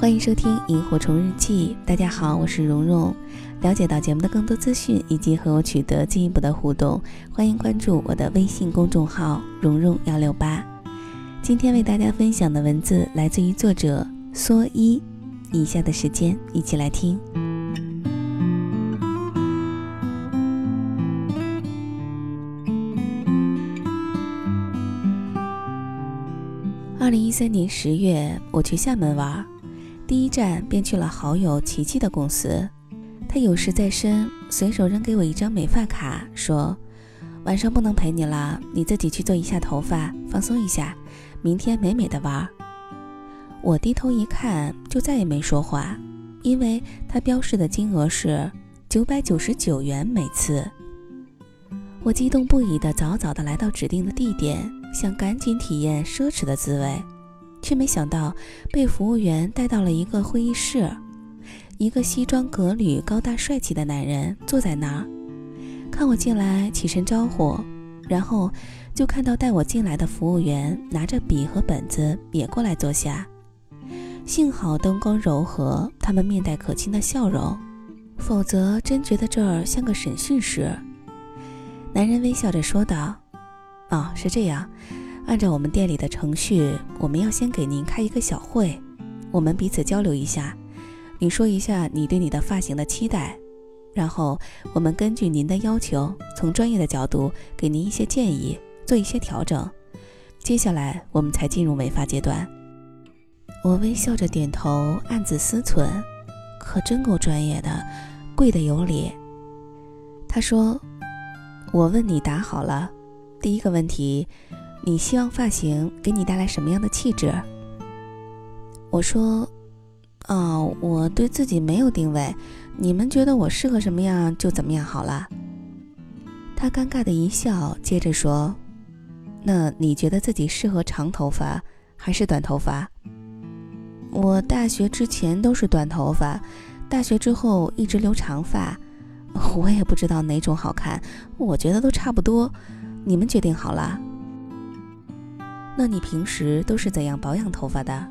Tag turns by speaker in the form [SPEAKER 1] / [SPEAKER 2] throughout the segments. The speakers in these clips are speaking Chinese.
[SPEAKER 1] 欢迎收听《萤火虫日记》。大家好，我是蓉蓉。了解到节目的更多资讯以及和我取得进一步的互动，欢迎关注我的微信公众号“蓉蓉幺六八”。今天为大家分享的文字来自于作者蓑衣。以下的时间，一起来听。二零一三年十月，我去厦门玩，第一站便去了好友琪琪的公司。他有事在身，随手扔给我一张美发卡，说：“晚上不能陪你了，你自己去做一下头发，放松一下，明天美美的玩。”我低头一看，就再也没说话，因为他标示的金额是九百九十九元每次。我激动不已的早早的来到指定的地点，想赶紧体验奢侈的滋味，却没想到被服务员带到了一个会议室。一个西装革履、高大帅气的男人坐在那儿，看我进来，起身招呼，然后就看到带我进来的服务员拿着笔和本子也过来坐下。幸好灯光柔和，他们面带可亲的笑容，否则真觉得这儿像个审讯室。男人微笑着说道：“哦，是这样，按照我们店里的程序，我们要先给您开一个小会，我们彼此交流一下。”你说一下你对你的发型的期待，然后我们根据您的要求，从专业的角度给您一些建议，做一些调整。接下来我们才进入美发阶段。我微笑着点头，暗自思忖：可真够专业的，贵的有理。他说：“我问你答好了，第一个问题，你希望发型给你带来什么样的气质？”我说。哦，我对自己没有定位，你们觉得我适合什么样就怎么样好了。他尴尬的一笑，接着说：“那你觉得自己适合长头发还是短头发？”我大学之前都是短头发，大学之后一直留长发，我也不知道哪种好看，我觉得都差不多。你们决定好了？那你平时都是怎样保养头发的？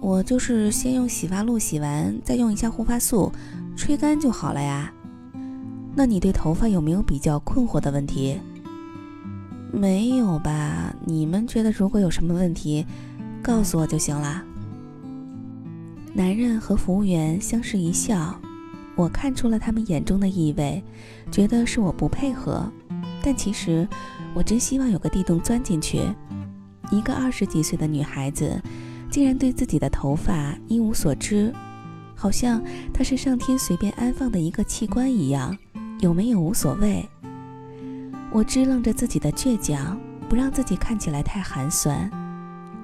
[SPEAKER 1] 我就是先用洗发露洗完，再用一下护发素，吹干就好了呀。那你对头发有没有比较困惑的问题？没有吧？你们觉得如果有什么问题，告诉我就行了。男人和服务员相视一笑，我看出了他们眼中的意味，觉得是我不配合，但其实我真希望有个地洞钻进去。一个二十几岁的女孩子。竟然对自己的头发一无所知，好像它是上天随便安放的一个器官一样，有没有无所谓。我支棱着自己的倔强，不让自己看起来太寒酸。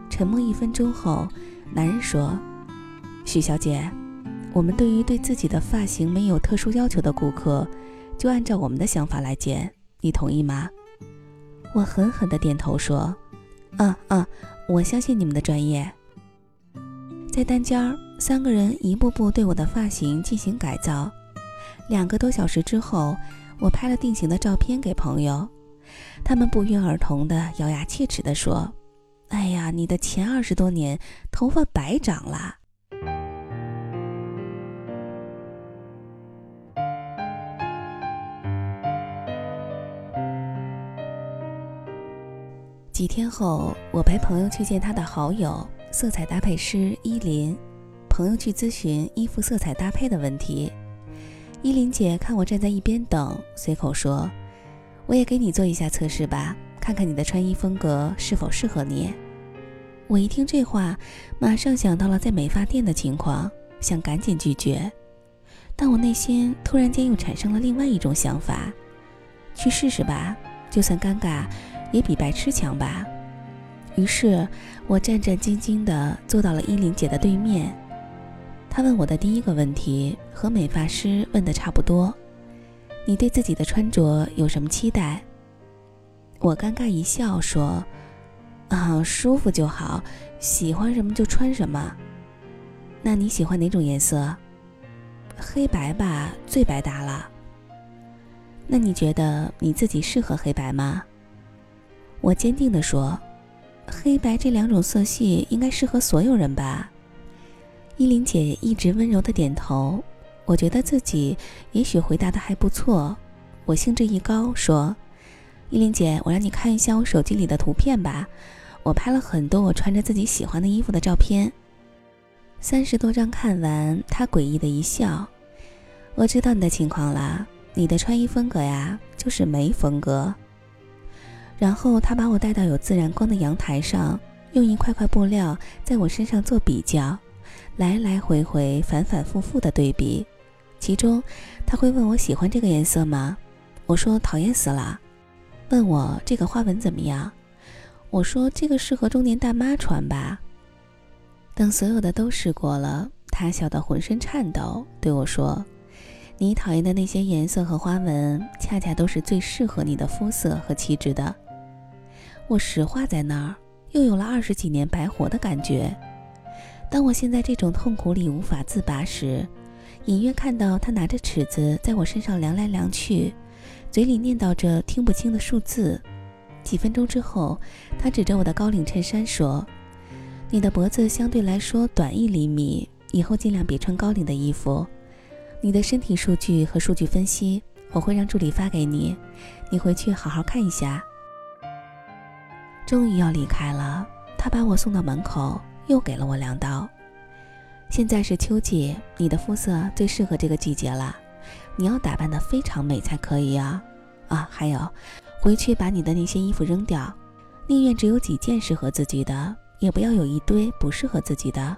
[SPEAKER 1] 沉默一分钟后，男人说：“许小姐，我们对于对自己的发型没有特殊要求的顾客，就按照我们的想法来剪，你同意吗？”我狠狠地点头说：“嗯嗯，我相信你们的专业。”在单间儿，三个人一步步对我的发型进行改造。两个多小时之后，我拍了定型的照片给朋友，他们不约而同的咬牙切齿的说：“哎呀，你的前二十多年头发白长了。”几天后，我陪朋友去见他的好友。色彩搭配师依林，朋友去咨询衣服色彩搭配的问题。依林姐看我站在一边等，随口说：“我也给你做一下测试吧，看看你的穿衣风格是否适合你。”我一听这话，马上想到了在美发店的情况，想赶紧拒绝，但我内心突然间又产生了另外一种想法：去试试吧，就算尴尬，也比白痴强吧。于是，我战战兢兢地坐到了依琳姐的对面。她问我的第一个问题和美发师问的差不多：“你对自己的穿着有什么期待？”我尴尬一笑说：“啊，舒服就好，喜欢什么就穿什么。那你喜欢哪种颜色？黑白吧，最百搭了。那你觉得你自己适合黑白吗？”我坚定地说。黑白这两种色系应该适合所有人吧？依琳姐一直温柔的点头，我觉得自己也许回答的还不错。我兴致一高说：“依琳姐，我让你看一下我手机里的图片吧，我拍了很多我穿着自己喜欢的衣服的照片。”三十多张看完，她诡异的一笑：“我知道你的情况了，你的穿衣风格呀，就是没风格。”然后他把我带到有自然光的阳台上，用一块块布料在我身上做比较，来来回回、反反复复的对比。其中，他会问我喜欢这个颜色吗？我说讨厌死了。问我这个花纹怎么样？我说这个适合中年大妈穿吧。等所有的都试过了，他笑得浑身颤抖，对我说：“你讨厌的那些颜色和花纹，恰恰都是最适合你的肤色和气质的。”我石化在那儿，又有了二十几年白活的感觉。当我陷在这种痛苦里无法自拔时，隐约看到他拿着尺子在我身上量来量去，嘴里念叨着听不清的数字。几分钟之后，他指着我的高领衬衫说：“你的脖子相对来说短一厘米，以后尽量别穿高领的衣服。你的身体数据和数据分析，我会让助理发给你，你回去好好看一下。”终于要离开了，他把我送到门口，又给了我两刀。现在是秋季，你的肤色最适合这个季节了。你要打扮得非常美才可以啊！啊，还有，回去把你的那些衣服扔掉，宁愿只有几件适合自己的，也不要有一堆不适合自己的。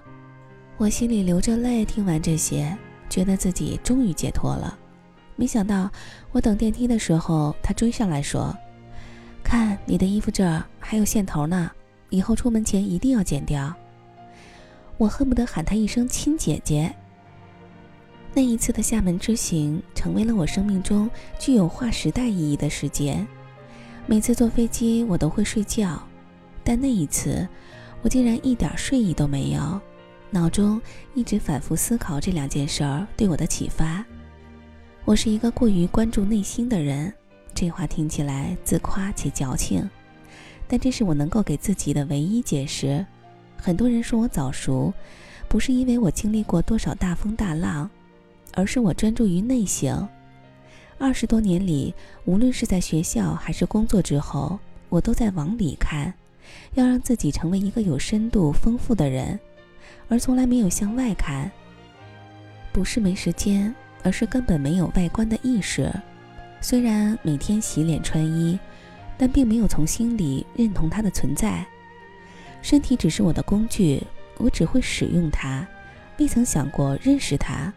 [SPEAKER 1] 我心里流着泪，听完这些，觉得自己终于解脱了。没想到，我等电梯的时候，他追上来说：“看你的衣服这儿还有线头呢，以后出门前一定要剪掉。”我恨不得喊她一声亲姐姐。那一次的厦门之行，成为了我生命中具有划时代意义的事件。每次坐飞机，我都会睡觉，但那一次，我竟然一点睡意都没有，脑中一直反复思考这两件事儿对我的启发。我是一个过于关注内心的人，这话听起来自夸且矫情，但这是我能够给自己的唯一解释。很多人说我早熟，不是因为我经历过多少大风大浪，而是我专注于内省。二十多年里，无论是在学校还是工作之后，我都在往里看，要让自己成为一个有深度、丰富的人，而从来没有向外看。不是没时间，而是根本没有外观的意识。虽然每天洗脸穿衣，但并没有从心里认同它的存在。身体只是我的工具，我只会使用它，未曾想过认识它。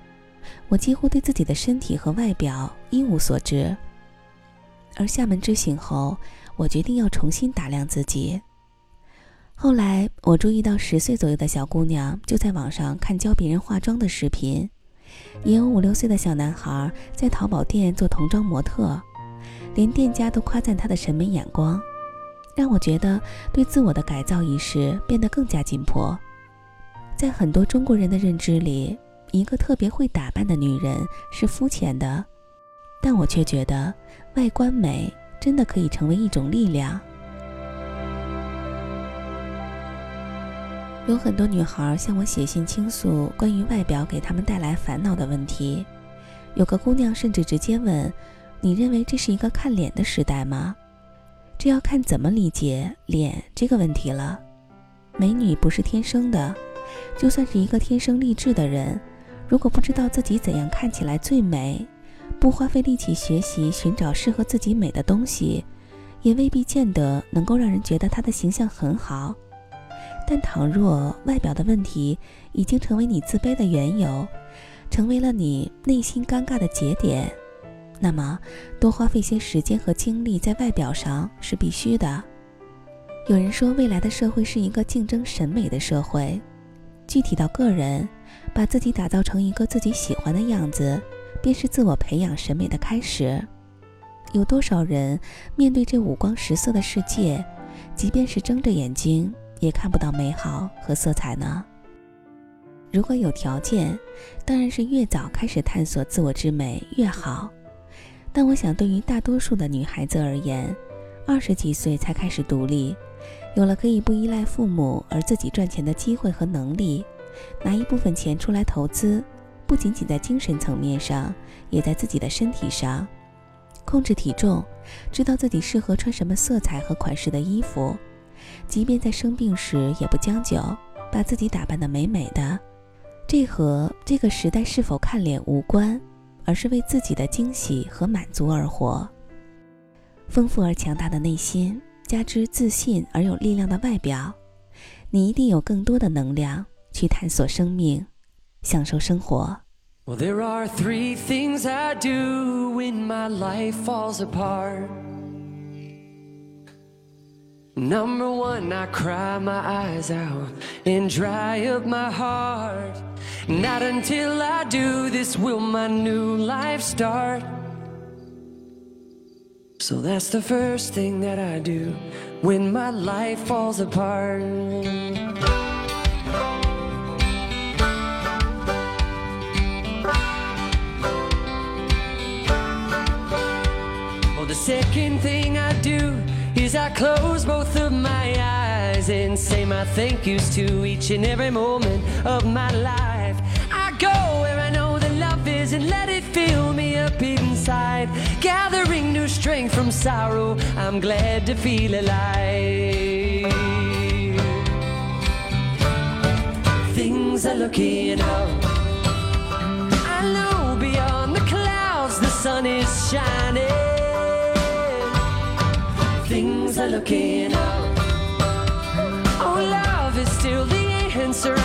[SPEAKER 1] 我几乎对自己的身体和外表一无所知。而厦门之行后，我决定要重新打量自己。后来，我注意到十岁左右的小姑娘就在网上看教别人化妆的视频，也有五六岁的小男孩在淘宝店做童装模特，连店家都夸赞他的审美眼光。让我觉得对自我的改造仪式变得更加紧迫。在很多中国人的认知里，一个特别会打扮的女人是肤浅的，但我却觉得外观美真的可以成为一种力量。有很多女孩向我写信倾诉关于外表给她们带来烦恼的问题，有个姑娘甚至直接问：“你认为这是一个看脸的时代吗？”这要看怎么理解脸这个问题了。美女不是天生的，就算是一个天生丽质的人，如果不知道自己怎样看起来最美，不花费力气学习寻找适合自己美的东西，也未必见得能够让人觉得她的形象很好。但倘若外表的问题已经成为你自卑的缘由，成为了你内心尴尬的节点。那么，多花费些时间和精力在外表上是必须的。有人说，未来的社会是一个竞争审美的社会。具体到个人，把自己打造成一个自己喜欢的样子，便是自我培养审美的开始。有多少人面对这五光十色的世界，即便是睁着眼睛，也看不到美好和色彩呢？如果有条件，当然是越早开始探索自我之美越好。但我想，对于大多数的女孩子而言，二十几岁才开始独立，有了可以不依赖父母而自己赚钱的机会和能力，拿一部分钱出来投资，不仅仅在精神层面上，也在自己的身体上。控制体重，知道自己适合穿什么色彩和款式的衣服，即便在生病时也不将就，把自己打扮得美美的。这和这个时代是否看脸无关，而是为自己的惊喜和满足而活。丰富而强大的内心，加之自信而有力量的外表，你一定有更多的能量去探索生命，享受生活。
[SPEAKER 2] There are three things I do when my life falls apart. Number one, I cry my eyes out and dry up my heart. Not until I do this will my new life start. So that's the first thing that I do when my life falls apart. Well, the second thing I do is I close both of my eyes and say my thank yous to each and every moment of my life. I go where I know the love is and let it fill me up inside. Gathering new strength from sorrow, I'm glad to feel alive. Things are looking up. I know beyond the clouds the sun is shining are looking up. Oh, love is still the answer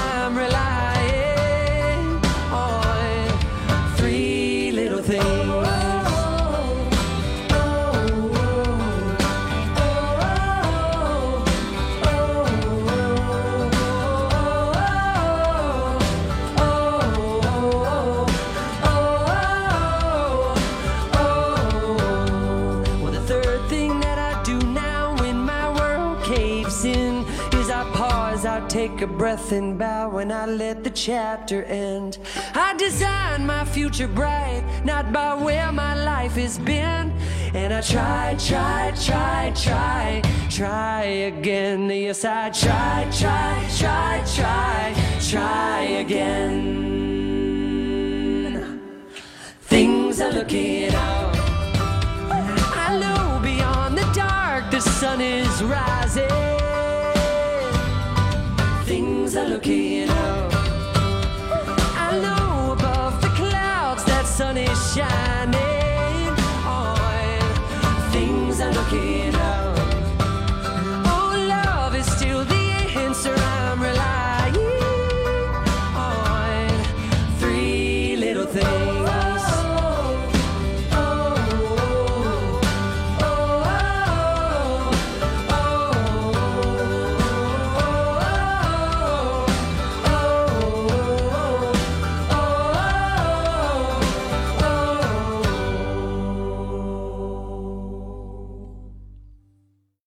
[SPEAKER 2] Take a breath and bow when I let the chapter end. I design my future bright, not by where my life has been. And I try, try, try, try, try again. Yes, I try, try, try, try, try again. Things are looking up. I know beyond the dark the sun is rising. Turkey